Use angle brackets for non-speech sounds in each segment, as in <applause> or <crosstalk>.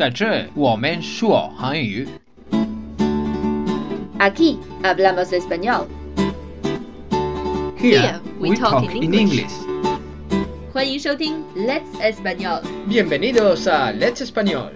在这我们说韩语。Aquí hablamos español. Here we talk in English. 欢迎收听 Let's Español。Bienvenidos a Let's Español.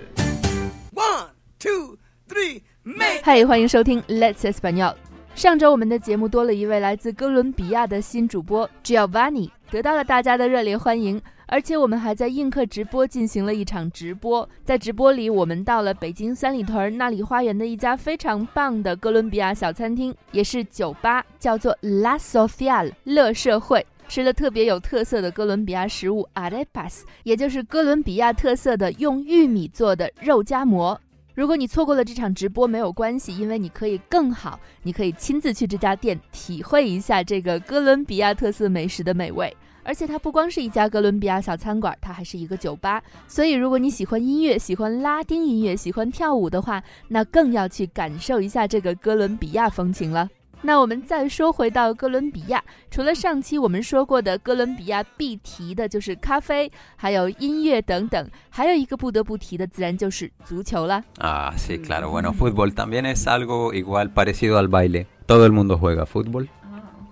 One, two, three, make. 嗨，欢迎收听 Let's Español。上周我们的节目多了一位来自哥伦比亚的新主播 Giovanni，得到了大家的热烈欢迎。而且我们还在映客直播进行了一场直播，在直播里，我们到了北京三里屯那里花园的一家非常棒的哥伦比亚小餐厅，也是酒吧，叫做 La Social 乐社会，吃了特别有特色的哥伦比亚食物 arepas，也就是哥伦比亚特色的用玉米做的肉夹馍。如果你错过了这场直播，没有关系，因为你可以更好，你可以亲自去这家店体会一下这个哥伦比亚特色美食的美味。而且它不光是一家哥伦比亚小餐馆，它还是一个酒吧。所以，如果你喜欢音乐、喜欢拉丁音乐、喜欢跳舞的话，那更要去感受一下这个哥伦比亚风情了。那我们再说回到哥伦比亚，除了上期我们说过的哥伦比亚必提的就是咖啡，还有音乐等等，还有一个不得不提的自然就是足球了。Ah, sí, claro. Bueno, fútbol también es algo igual parecido al baile. Todo el mundo juega fútbol.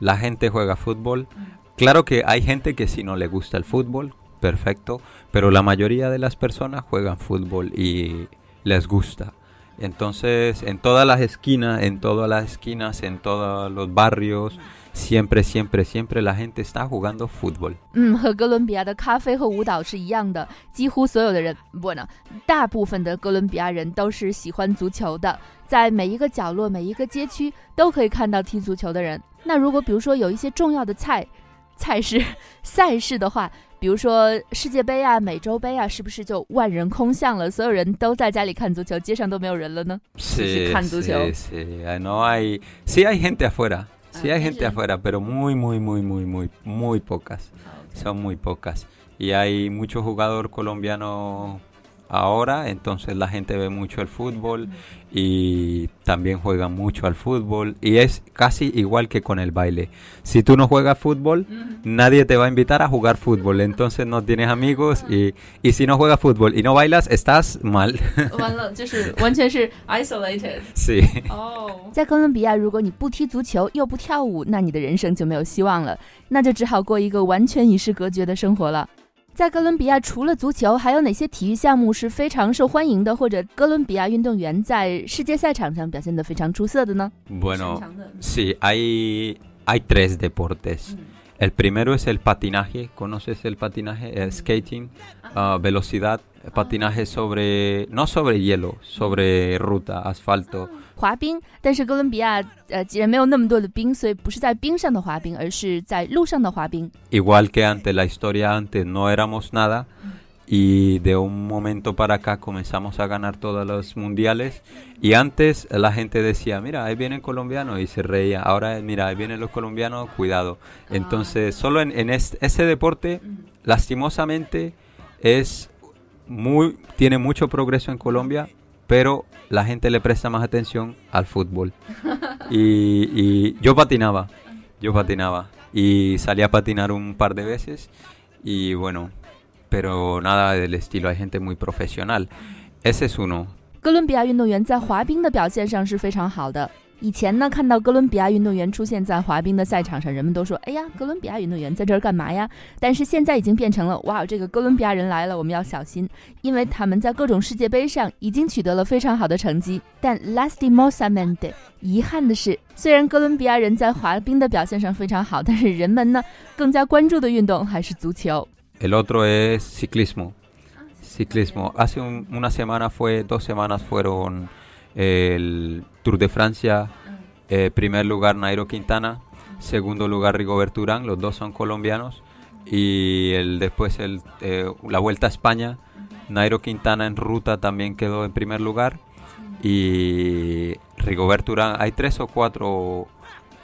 La gente juega fútbol. Claro que hay gente que si no le gusta el fútbol, perfecto, pero la mayoría de las personas juegan fútbol y les gusta. Entonces, en todas las esquinas, en todas las esquinas, en todos los barrios, siempre, siempre, siempre la gente está jugando fútbol. <laughs> 嗯，和哥伦比亚的咖啡和舞蹈是一样的，几乎所有的人，不呢，大部分的哥伦比亚人都是喜欢足球的，在每一个角落、每一个街区都可以看到踢足球的人。那如果比如说有一些重要的菜 菜事赛事的话，比如说世界杯啊、美洲杯啊，是不是就万人空巷了？所有人都在家里看足球，街上都没有人了呢？Sí, Kan sí, Duceo. sí. Ah, No hay, sí hay gente afuera, sí Ah, hay gente afuera, pero muy, muy, muy, muy, muy, muy pocas. Son muy pocas. Y hay mucho jugador colombiano ahora, entonces la gente ve mucho el fútbol y también juega mucho al fútbol y es casi igual que con el baile. Si tú no juegas fútbol, nadie te va a invitar a jugar fútbol, entonces no tienes amigos y, y si no juegas fútbol y no bailas, estás mal. <laughs> 完了，就是完全是 isolated。 <laughs> sí. 哦，在哥伦比亚，如果你不踢足球又不跳舞，那你的人生就没有希望了，那就只好过一个完全与世隔绝的生活了。 在哥伦比亚，除了足球，还有哪些体育项目是非常受欢迎的，或者哥伦比亚运动员在世界赛场上表现得非常出色的呢？ Bueno, sí, hay, hay tres deportes. El primero es el patinaje. ¿Conoces el patinaje? El skating, ah, velocidad, patinaje sobre, no sobre hielo, sobre ruta, asfalto. 滑冰，但是哥伦比亚呃既然没有那么多的冰，所以不是在冰上的滑冰，而是在路上的滑冰。 Igual que antes, la historia antes no éramos nada y de un momento para acá comenzamos a ganar todos los mundiales y antes la gente decía, mira, ahí vienen colombianos y se reía, ahora mira, ahí vienen los colombianos, cuidado. Entonces, solo en, en es- ese deporte, lastimosamente, es muy, tiene mucho progreso en Colombia, pero la gente le presta más atención al fútbol. Y, y yo patinaba, yo patinaba y salí a patinar un par de veces y bueno, pero nada del estilo, hay gente muy profesional. Ese es uno. 哥伦比亚运动员在滑冰的表现上是非常好的。 以前呢，看到哥伦比亚运动员出现在滑冰的赛场上，人们都说：“哎呀，哥伦比亚运动员在这儿干嘛呀？”但是现在已经变成了：“哇，这个哥伦比亚人来了，我们要小心，因为他们在各种世界杯上已经取得了非常好的成绩。”但 lastimosamente，遗憾的是，虽然哥伦比亚人在滑冰的表现上非常好，但是人们呢更加关注的运动还是足球。El otro es ciclismo. Ciclismo. Hace una semana fue, dos semanas fueron el Tour de Francia. eh, primer lugar Nairo Quintana. Segundo lugar Rigobert Urán. Los dos son colombianos. Y el, después el, eh, la Vuelta a España. Nairo Quintana en ruta también quedó en primer lugar. Y Rigoberto Urán. Hay tres o cuatro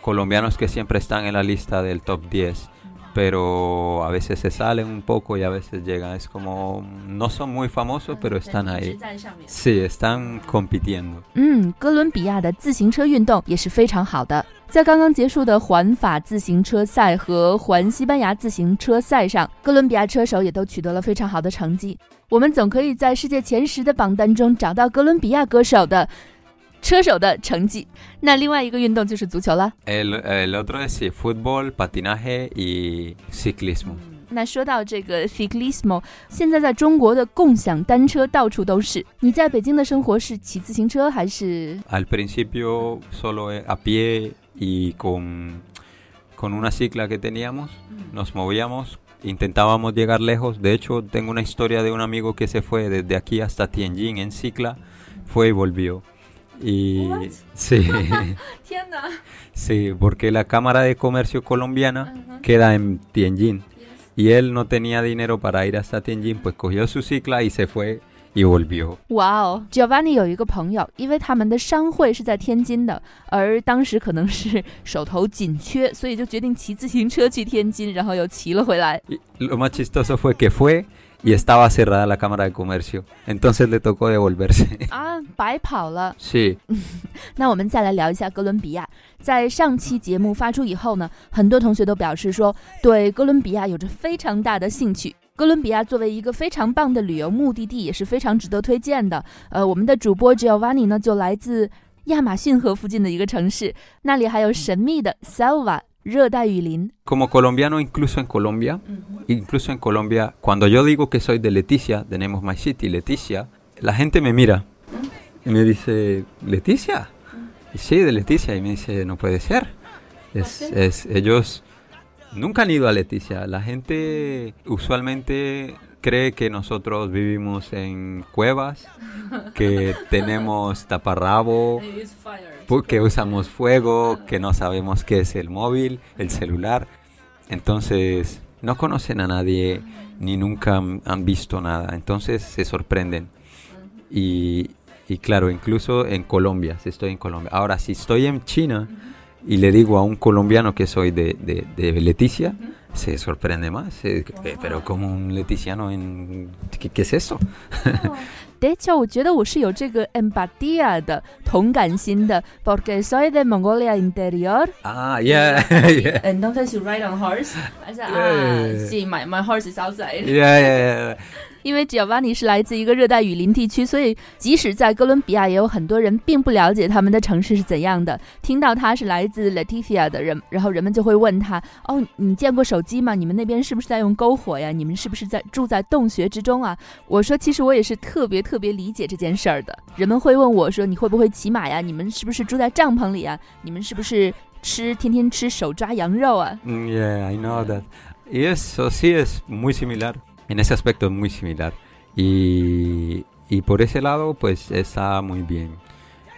colombianos que siempre están en la lista del top 10. Pero a veces se salen un poco y a veces llegan. Es como. No son muy famosos, pero están ahí. Sí, están compitiendo. 嗯，哥伦比亚的自行车运动也是非常好的。在刚刚结束的环法自行车赛和环西班牙自行车赛上，哥伦比亚车手也都取得了非常好的成绩。我们总可以在世界前十的榜单中找到哥伦比亚歌手的车手的成绩。那另外一个运动就是足球了。El, el otro es fútbol, patinaje y ciclismo. 那说到这个 ciclismo，现在在中国的共享单车到处都是。你在北京的生活是骑自行车还是？Al principio solo a pie y con con una cicla que teníamos nos movíamos intentábamos llegar lejos. De hecho, tengo una historia de un amigo que se fue desde aquí hasta Tianjin en cicla, fue y volvió. Y sí, <laughs> <laughs> sí, porque la Cámara de Comercio colombiana queda en Tianjin y él no tenía dinero para ir hasta Tianjin, pues cogió su cicla y se fue y volvió. Wow, Giovanni 有一个朋友，因为他们的商会是在天津的，而当时可能是手头紧缺，所以就决定骑自行车去天津，然后又骑了回来。Lo más chistoso fue que fue y estaba cerrada la Cámara de Comercio. Entonces le tocó devolverse. 啊，<laughs> 白跑了。是。<laughs> 那我们再来聊一下哥伦比亚。在上期节目发出以后呢，很多同学都表示说对哥伦比亚有着非常大的兴趣。哥伦比亚作为一个非常棒的旅游目的地，也是非常值得推荐的。呃，我们的主播 Giovanni 呢，就来自亚马逊河附近的一个城市，那里还有神秘的 Selva。Como colombiano, incluso en Colombia, incluso en Colombia, cuando yo digo que soy de Leticia, tenemos My City, Leticia, la gente me mira y me dice, ¿Leticia? Sí, de Leticia. Y me dice, no puede ser. Es, es, ellos Nunca han ido a Leticia. La gente usualmente cree que nosotros vivimos en cuevas, que <laughs> tenemos taparrabo, que usamos fuego, que no sabemos qué es el móvil, el celular. Entonces, no conocen a nadie ni nunca han visto nada. Entonces se sorprenden. Y, y claro, incluso en Colombia, si estoy en Colombia. Ahora, si estoy en China y le digo a un colombiano que soy de, de, de Leticia, se sorprende más. Eh, eh, pero como un leticiano en... ¿Qué, qué es eso? De hecho, yo creo que yo tengo empatía de, porque soy de Mongolia Interior. Ah, yeah. <laughs> yeah. Entonces, you ride on horse. I said, ah, yeah, yeah, see, my, my horse is outside. yeah, yeah. yeah. 因为 Giovanni 是来自一个热带雨林地区，所以即使在哥伦比亚，也有很多人并不了解他们的城市是怎样的。听到他是来自 Leticia 的人，然后人们就会问他：“哦，你见过手机吗？你们那边是不是在用篝火呀？你们是不是在住在洞穴之中啊？”我说：“其实我也是特别特别理解这件事儿的。”人们会问我说：“你会不会骑马呀？你们是不是住在帐篷里啊？你们是不是吃天天吃手抓羊肉啊？” Yeah, I know that. Yes, sí es muy similar. en ese aspecto es muy similar. Y, y, por ese lado, pues está muy bien.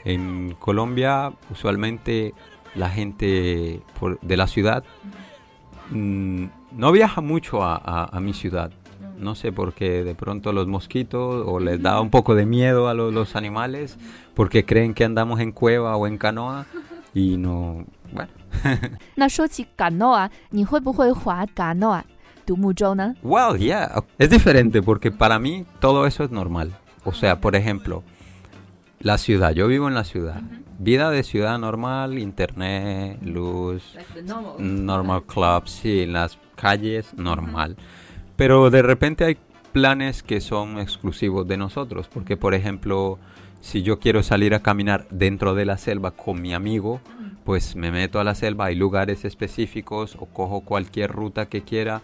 En Colombia, usualmente la gente de la ciudad mm, no viaja mucho a, a, mi ciudad. No sé por qué de pronto los mosquitos o les da un poco de miedo a los, los animales porque creen que andamos en cueva o en canoa y no, bueno. <laughs> <laughs> 那说起 canoa，你会不会划 canoa？Well, yeah. Es diferente porque para mí todo eso es normal. O sea, por ejemplo, la ciudad. Yo vivo en la ciudad. Vida de ciudad normal, internet, luz, normal. clubs, sí, en las calles, normal. Pero de repente hay planes que son exclusivos de nosotros. Porque, por ejemplo, si yo quiero salir a caminar dentro de la selva con mi amigo, pues me meto a la selva, hay lugares específicos o cojo cualquier ruta que quiera,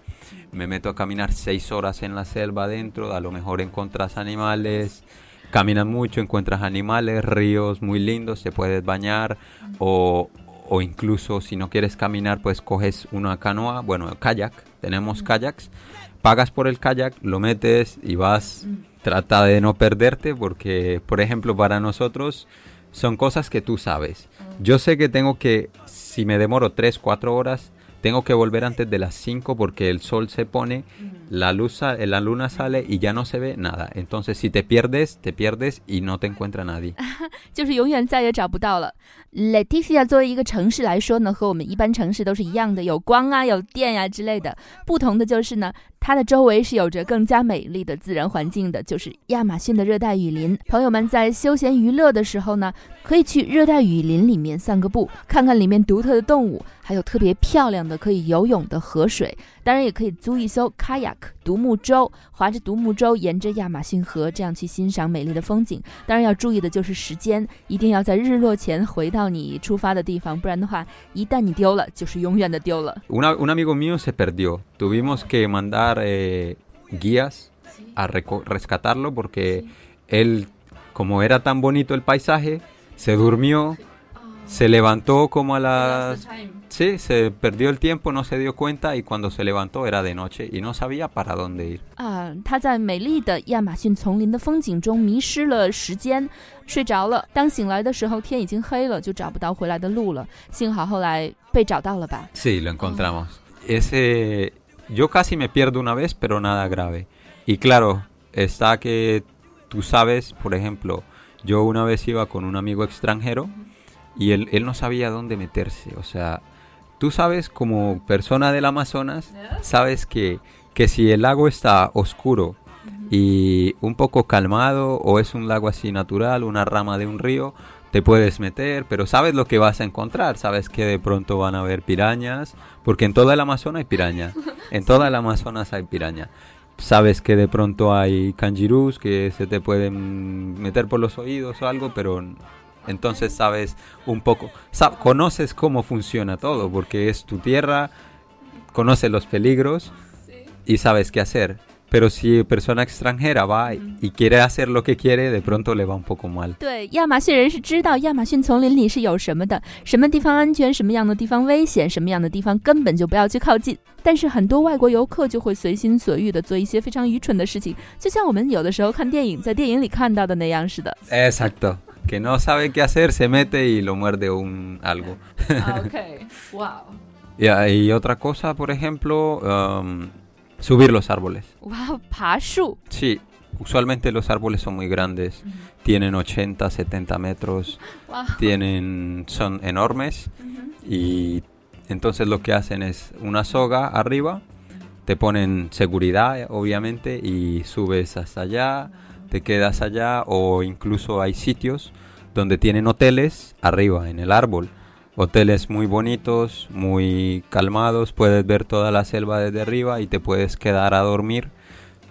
me meto a caminar seis horas en la selva adentro, a lo mejor encuentras animales, caminas mucho, encuentras animales, ríos muy lindos, se puedes bañar o, o incluso si no quieres caminar pues coges una canoa, bueno, kayak, tenemos kayaks, pagas por el kayak, lo metes y vas, trata de no perderte porque por ejemplo para nosotros son cosas que tú sabes. Yo sé que tengo que, si me demoro 3, 4 horas, tengo que volver antes de las 5 porque el sol se pone, la luz la luna sale y ya no se ve nada. Entonces si te pierdes, te pierdes y no te encuentra nadie. <laughs> 就是永远再也找不到了。Leticia 作为一个城市来说呢，和我们一般城市都是一样的，有光啊，有电呀、啊、之类的。不同的就是呢，它的周围是有着更加美丽的自然环境的，就是亚马逊的热带雨林。朋友们在休闲娱乐的时候呢，可以去热带雨林里面散个步，看看里面独特的动物，还有特别漂亮 的可以游泳的河水。当然，也可以租一艘 kayak 独木舟，划着独木舟沿着亚马逊河，这样去欣赏美丽的风景。当然要注意的就是时间，一定要在日落前回到你出发的地方，不然的话，一旦你丢了，就是永远的丢了。Una, un amigo mío se perdió. Tuvimos que mandar eh, guías a rescatarlo porque él, como era tan bonito el paisaje, se durmió, se levantó como a las... Sí, se perdió el tiempo, no se dio cuenta y cuando se levantó era de noche y no sabía para dónde ir. 啊，他在美丽的亚马逊丛林的风景中迷失了时间，睡着了。当醒来的时候，天已经黑了，就找不到回来的路了。幸好后来被找到了吧？Sí, lo encontramos. Ese, yo casi me pierdo una vez, pero nada grave. Y claro, está que tú sabes, por ejemplo, yo una vez iba con un amigo extranjero y él, él no sabía dónde meterse, o sea tú sabes como persona del Amazonas, sabes que, que si el lago está oscuro y un poco calmado o es un lago así natural, una rama de un río, te puedes meter, pero sabes lo que vas a encontrar, sabes que de pronto van a haber pirañas, porque en toda el Amazonas hay piraña, <laughs> en toda el Amazonas hay piraña. Sabes que de pronto hay kanjirus que se te pueden meter por los oídos o algo, pero entonces sabes un poco, conoces cómo funciona todo, porque es tu tierra, conoces los peligros y sabes qué hacer. Pero si persona extranjera va y quiere hacer lo que quiere, de pronto le va un poco mal. 对，亚马逊人是知道亚马逊丛林里是有什么的，什么地方安全，什么样的地方危险，什么样的地方根本就不要去靠近。但是很多外国游客就会随心所欲的做一些非常愚蠢的事情，就像我们有的时候看电影，在电影里看到的那样似的。Exacto. que no sabe qué hacer, se mete y lo muerde un algo. Ah, <laughs> ok, wow. y, otra cosa, por ejemplo, um, subir los árboles. Wow, pashu. Sí, usualmente los árboles son muy grandes, tienen 80, 70 metros, tienen, son enormes y entonces lo que hacen es una soga arriba, te ponen seguridad obviamente y subes hasta allá te quedas allá o incluso hay sitios donde tienen hoteles arriba en el árbol. Hoteles muy bonitos, muy calmados, puedes ver toda la selva desde arriba y te puedes quedar a dormir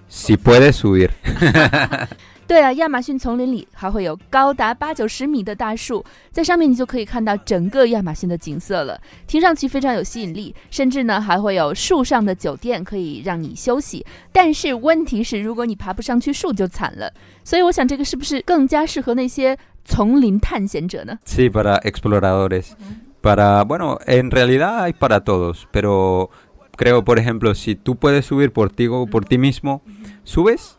si puedes subir. <laughs> 对啊，亚马逊丛林里还会有高达八九十米的大树，在上面你就可以看到整个亚马逊的景色了，听上去非常有吸引力。甚至呢，还会有树上的酒店可以让你休息。但是问题是，如果你爬不上去树就惨了。所以我想，这个是不是更加适合那些丛林探险者呢？Sí, para exploradores. Para bueno, en realidad hay para todos, pero creo, por ejemplo, si tú puedes subir por ti o por ti mismo, subes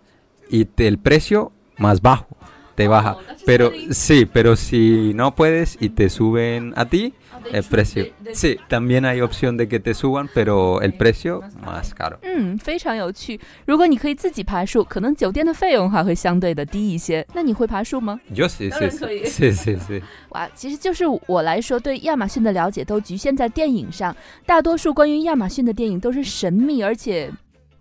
y el precio más bajo, te baja. Pero sí, pero si no puedes y te suben a ti, el precio. Sí, también hay opción de que te suban, pero el precio más caro. 嗯，非常有趣。如果你可以自己爬树，可能酒店的费用还会相对的低一些。那你会爬树吗？Yo sí, sí, <laughs> sí, sí, sí. 哇，其实就是我来说，对亚马逊的了解都局限在电影上。大多数关于亚马逊的电影都是神秘而且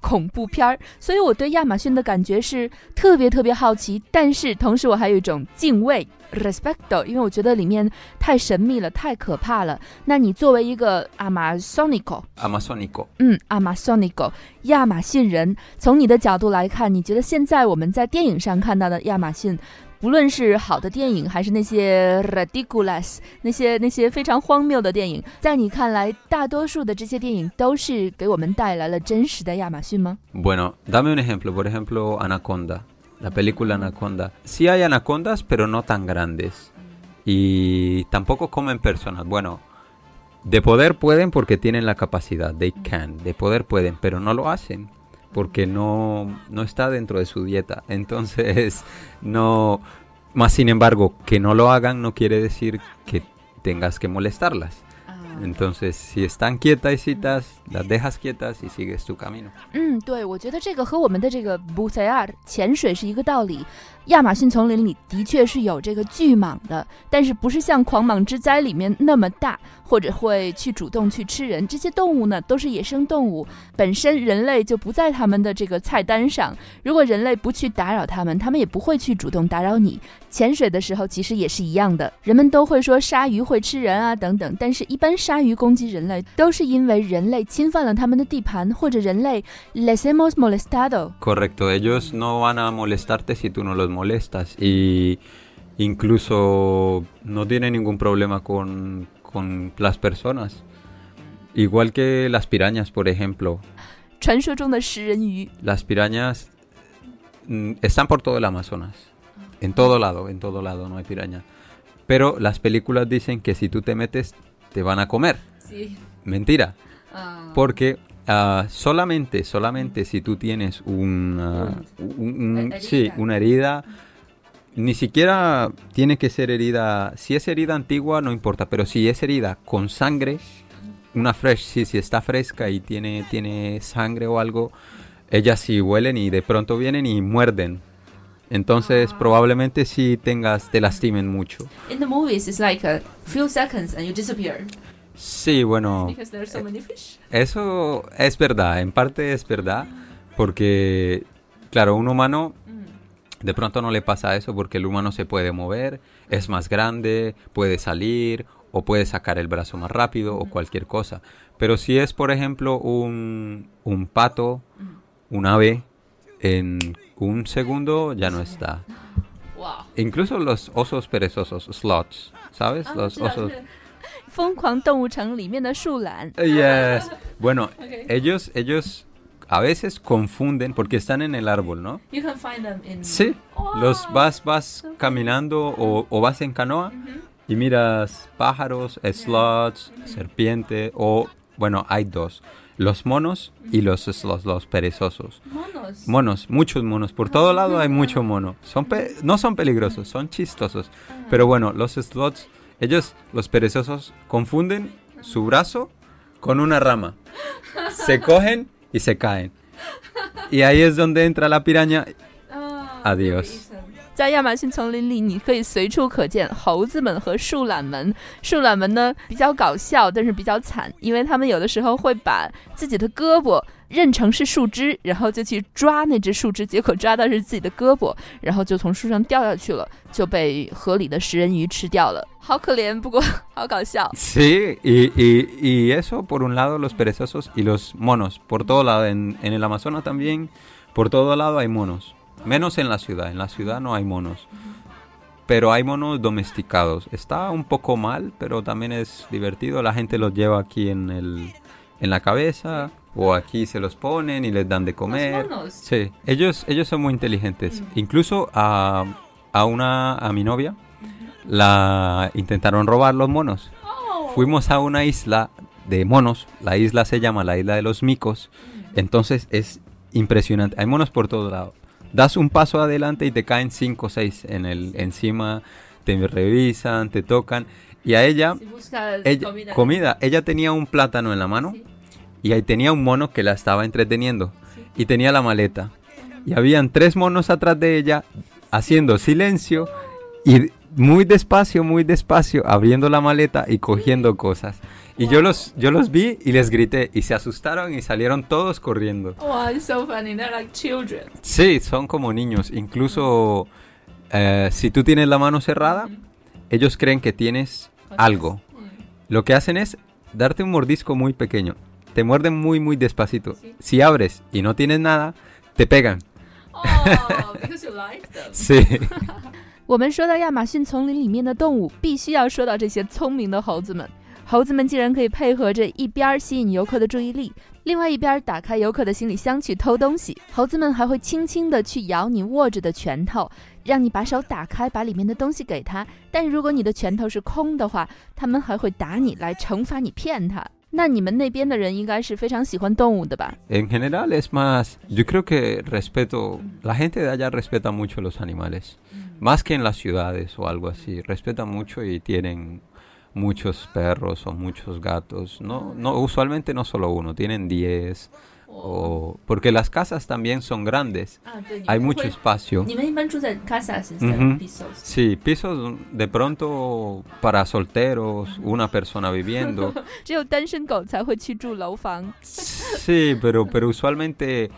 恐怖片儿，所以我对亚马逊的感觉是特别特别好奇，但是同时我还有一种敬畏 （respect），因为我觉得里面太神秘了，太可怕了。那你作为一个 Amazonico，Amazonico，嗯，Amazonico，亚马逊人，从你的角度来看，你觉得现在我们在电影上看到的亚马逊？无论是好的电影，还是那些 ridiculous 那些那些非常荒谬的电影，在你看来，大多数的这些电影都是给我们带来了真实的亚马逊吗？Bueno, dame un ejemplo. Por ejemplo, Anaconda, la película Anaconda. Sí hay anacondas, pero no tan grandes. Y tampoco comen personas. Bueno, de poder pueden porque tienen la capacidad. They can. De poder pueden, pero no lo hacen porque no, no está dentro de su dieta. Entonces, <laughs> no, más sin embargo, que no lo hagan no quiere decir que tengas que molestarlas. Entonces, si están quietecitas, las dejas quietas y sigues tu camino. 嗯，对，我觉得这个和我们的这个 bucear 潜水是一个道理。 亚马逊丛林里的确是有这个巨蟒的，但是不是像《狂蟒之灾》里面那么大，或者会去主动去吃人。这些动物呢，都是野生动物，本身人类就不在他们的这个菜单上。如果人类不去打扰他们，他们也不会去主动打扰你。潜水的时候其实也是一样的，人们都会说鲨鱼会吃人啊等等，但是一般鲨鱼攻击人类都是因为人类侵犯了他们的地盘，或者人类。molestas y incluso no tiene ningún problema con, con las personas. Igual que las pirañas, por ejemplo. Las pirañas mm, están por todo el Amazonas. En todo lado, en todo lado no hay pirañas. Pero las películas dicen que si tú te metes, te van a comer. Mentira. Ah. Porque ah, solamente, solamente si tú tienes una, un- Herida. sí, una herida, ni siquiera tiene que ser herida. Si es herida antigua, no importa. Pero si es herida con sangre, una fresh, sí, si está fresca y tiene, tiene sangre o algo, ellas sí huelen y de pronto vienen y muerden. Entonces probablemente sí tengas, te lastimen mucho. In the movies, it's like a few seconds and you disappear Sí, bueno. so many fish. Eso es verdad, en parte es verdad, porque, claro, un humano de pronto no le pasa eso porque el humano se puede mover, es más grande, puede salir o puede sacar el brazo más rápido o cualquier cosa. Pero si es, por ejemplo, un, un pato, un ave, en un segundo ya no está. Wow. Incluso los osos perezosos, sloths, ¿sabes? Los osos... 疯狂动物城里面的树懒。 Yes. Bueno, Okay. ellos, ellos a veces confunden porque están en el árbol, ¿no? You can find them in. Sí. Los vas, vas caminando o, o vas en canoa y miras pájaros, sloths, serpiente o, bueno, hay dos. Los monos y los sloths, los perezosos. Monos. Monos, muchos monos. Por todo lado hay mucho mono. Son pe- no son peligrosos, son chistosos. Pero bueno, los sloths, ellos, los perezosos, confunden su brazo con una rama. Se cogen y se caen. Y ahí es donde entra la piraña. Ah, Adiós. 在亚马逊丛林里，你可以随处可见猴子们和树懒们。树懒们呢比较搞笑，但是比较惨，因为他们有的时候会把自己的胳膊认成是树枝，然后就去抓那只树枝，结果抓到是自己的胳膊，然后就从树上掉下去了，就被河里的食人鱼吃掉了。好可怜，不过好搞笑。Sí, y, y- y eso por un lado los perezosos y los monos. Por todo lado, en, en el Amazonas también, por todo lado hay monos. Menos en la ciudad, en la ciudad no hay monos. Pero hay monos domesticados. Está un poco mal, pero también es divertido. La gente los lleva aquí en, el, en la cabeza o aquí se los ponen y les dan de comer. monos. Sí, ellos, ellos son muy inteligentes. Incluso a, a una a mi novia la intentaron robar los monos. Fuimos a una isla de monos. La isla se llama la isla de los micos. Entonces es impresionante. Hay monos por todo lado. Das un paso adelante y te caen cinco o seis en el encima. Te revisan, te tocan. Y a ella, Si ella comida. comida. Ella tenía un plátano en la mano Sí. y ahí tenía un mono que la estaba entreteniendo y tenía la maleta. Y habían tres monos atrás de ella haciendo silencio y muy despacio, muy despacio, abriendo la maleta y cogiendo cosas. Y yo los, yo los vi y les grité y se asustaron y salieron todos corriendo. Wow, it's so funny. They're like children. Sí, son como niños. Incluso eh, si tú tienes la mano cerrada, ellos creen que tienes algo. Lo que hacen es darte un mordisco muy pequeño. Te muerden muy, muy despacito. Si abres y no tienes nada, te pegan. Oh, <laughs> because you like them. <laughs> Sí. <laughs> 我们说到亚马逊丛林里面的动物，必须要说到这些聪明的猴子们。 猴子们竟然可以配合着一边吸引游客的注意力，另外一边打开游客的行李箱去偷东西。猴子们还会轻轻地去咬你握着的拳头，让你把手打开，把里面的东西给他。但如果你的拳头是空的话，他们还会打你来惩罚你骗他。那你们那边的人应该是非常喜欢动物的吧？En general es más, yo creo que respeto, la gente de allá respeta mucho los animales, más que en las ciudades o algo así, respetan mucho y tienen muchos perros o muchos gatos. No, no, usualmente no solo uno, tienen 10. O, porque las casas también son grandes, hay mucho espacio. pisos? Sí, pisos de pronto para solteros, una persona viviendo. <laughs> sí, pero, pero usualmente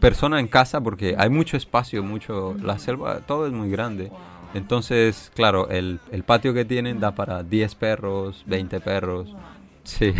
persona en casa porque hay mucho espacio, mucho, la selva, todo es muy grande. Entonces, claro, el, el patio que tienen da para 10 perros, 20 perros. Sí.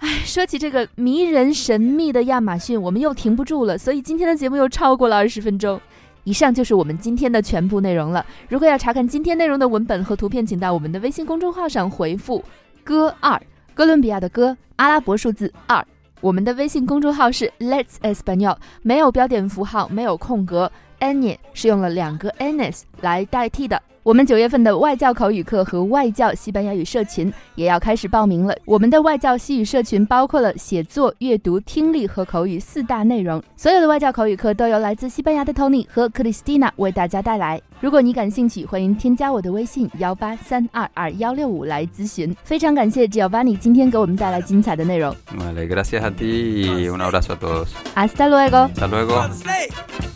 哎，<laughs> 说起这个迷人神秘的亚马逊，我们又停不住了，所以今天的节目又超过了二十分钟。以上就是我们今天的全部内容了。如果要查看今天内容的文本和图片，请到我们的微信公众号上回复“歌二”，哥伦比亚的歌，阿拉伯数字二。我们的微信公众号是 Let's Espanol，没有标点符号，没有空格，any 是用了两个 anes 来代替的。我们九月份的外教口语课和外教西班牙语社群也要开始报名了。我们的外教西语社群包括了写作、阅读、听力和口语四大内容。所有的外教口语课都由来自西班牙的 Tony 和 Cristina 为大家带来。如果你感兴趣，欢迎添加我的微信幺八三二二幺六五来咨询。非常感谢 Giovanni 今天给我们带来精彩的内容。Vale, gracias a ti y un abrazo a todos. Hasta luego. Hasta luego.